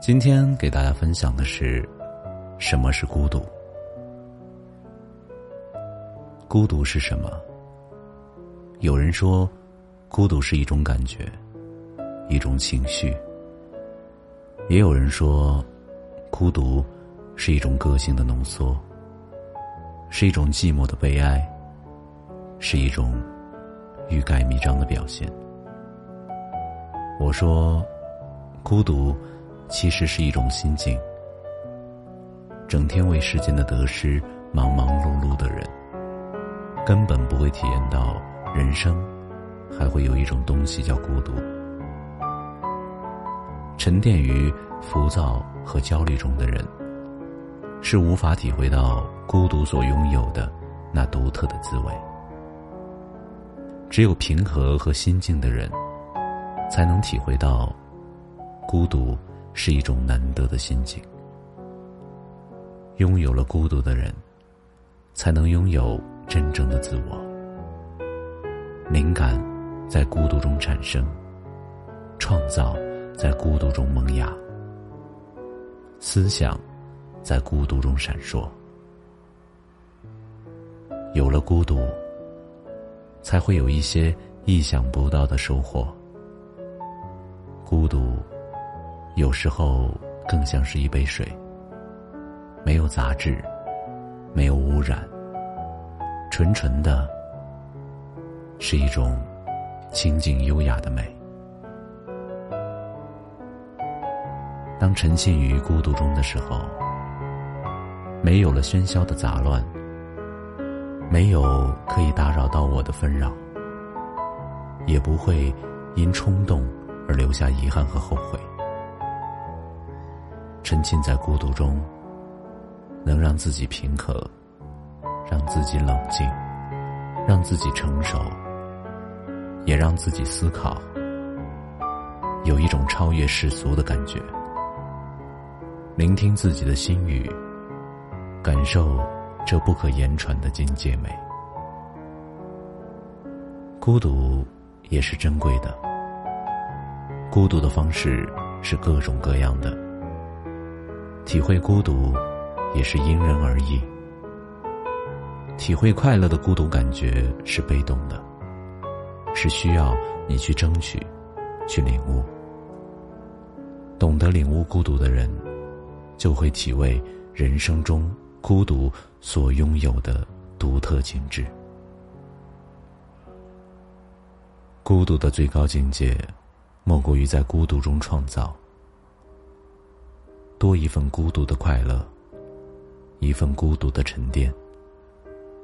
今天给大家分享的是，什么是孤独？孤独是什么？有人说，孤独是一种感觉，一种情绪；也有人说，孤独是一种个性的浓缩，是一种寂寞的悲哀，是一种欲盖弥彰的表现。我说，孤独。其实是一种心境。整天为世间的得失忙忙碌碌的人，根本不会体验到人生还会有一种东西叫孤独。沉淀于浮躁和焦虑中的人，是无法体会到孤独所拥有的那独特的滋味。只有平和和心静的人，才能体会到孤独。是一种难得的心境。拥有了孤独的人，才能拥有真正的自我。灵感在孤独中产生，创造在孤独中萌芽，思想在孤独中闪烁。有了孤独，才会有一些意想不到的收获。孤独。有时候更像是一杯水，没有杂质，没有污染，纯纯的，是一种清静优雅的美。当沉浸于孤独中的时候，没有了喧嚣的杂乱，没有可以打扰到我的纷扰，也不会因冲动而留下遗憾和后悔。沉浸在孤独中，能让自己平和，让自己冷静，让自己成熟，也让自己思考，有一种超越世俗的感觉。聆听自己的心语，感受这不可言传的境界美。孤独也是珍贵的，孤独的方式是各种各样的。体会孤独，也是因人而异。体会快乐的孤独感觉是被动的，是需要你去争取，去领悟。懂得领悟孤独的人，就会体味人生中孤独所拥有的独特景致。孤独的最高境界，莫过于在孤独中创造。多一份孤独的快乐，一份孤独的沉淀，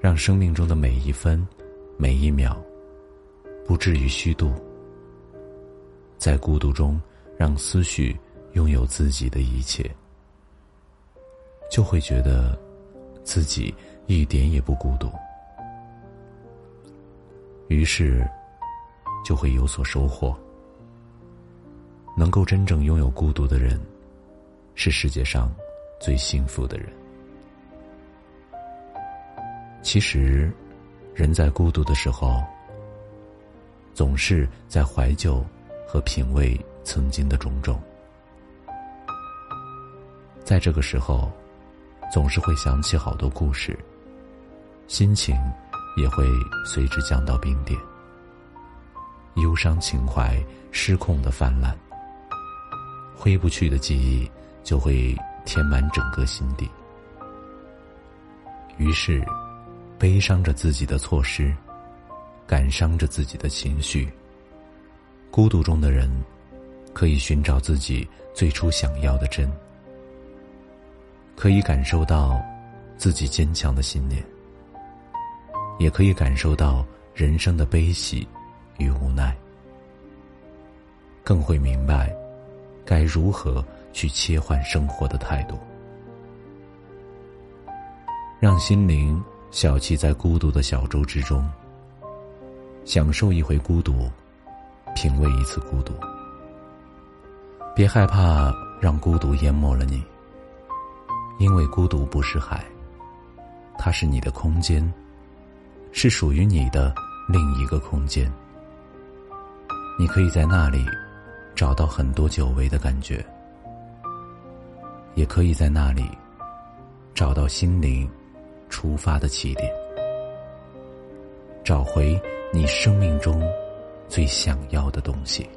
让生命中的每一分、每一秒，不至于虚度。在孤独中，让思绪拥有自己的一切，就会觉得自己一点也不孤独，于是就会有所收获。能够真正拥有孤独的人。是世界上最幸福的人。其实，人在孤独的时候，总是在怀旧和品味曾经的种种。在这个时候，总是会想起好多故事，心情也会随之降到冰点，忧伤情怀失控的泛滥，挥不去的记忆。就会填满整个心底，于是，悲伤着自己的错失，感伤着自己的情绪。孤独中的人，可以寻找自己最初想要的真，可以感受到自己坚强的信念，也可以感受到人生的悲喜与无奈，更会明白该如何去切换生活的态度，让心灵小憩在孤独的小舟之中，享受一回孤独，品味一次孤独。别害怕让孤独淹没了你，因为孤独不是海，它是你的空间，是属于你的另一个空间。你可以在那里找到很多久违的感觉，也可以在那里找到心灵出发的起点，找回你生命中最想要的东西。